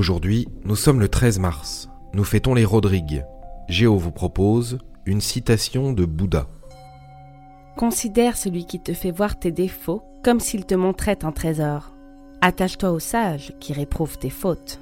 Aujourd'hui, nous sommes le 13 mars. Nous fêtons les Rodrigues. Géo vous propose une citation de Bouddha. Considère celui qui te fait voir tes défauts comme s'il te montrait un trésor. Attache-toi au sage qui réprouve tes fautes.